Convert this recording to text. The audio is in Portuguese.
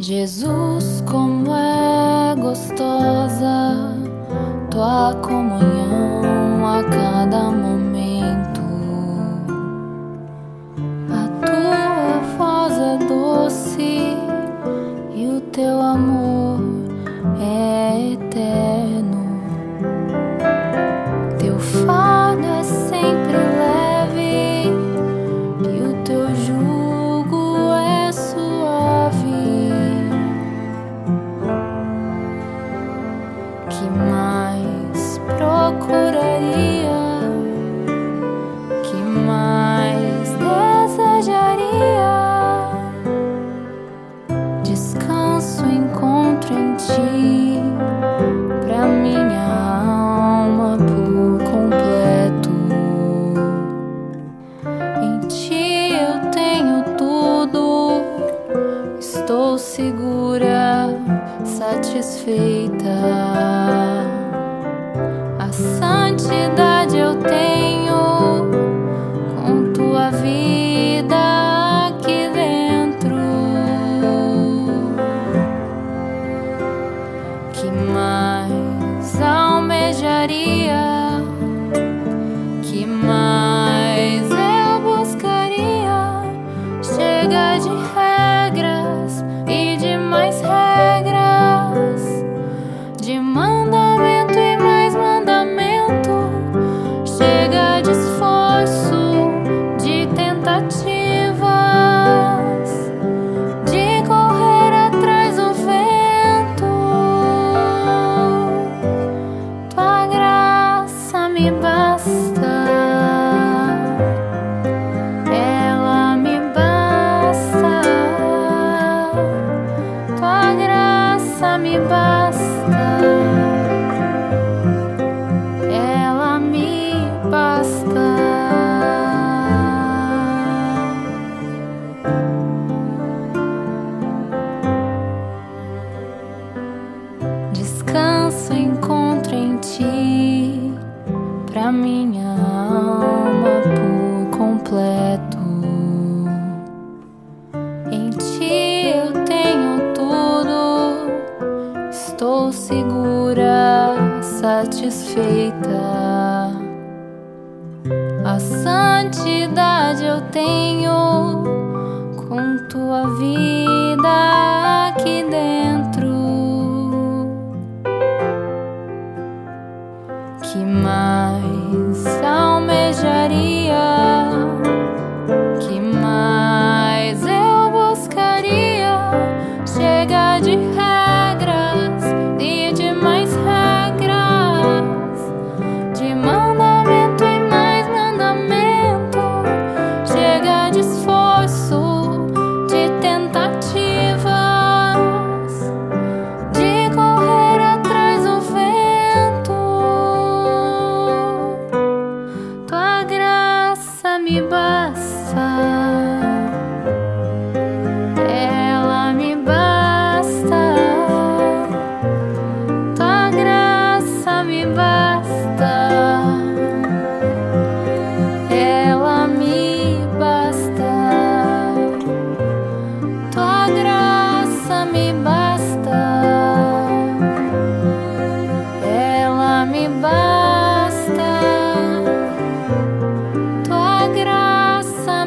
Jesus, como é gostosa tua comunhão a cada manhã. gostaria? Que mais desejaria? Descanso encontro em ti pra minha alma por completo. Em ti eu tenho tudo, estou segura, satisfeita. vida. segura, satisfeita. A santidade eu tenho com tua vida aqui dentro. Que mais almejaria?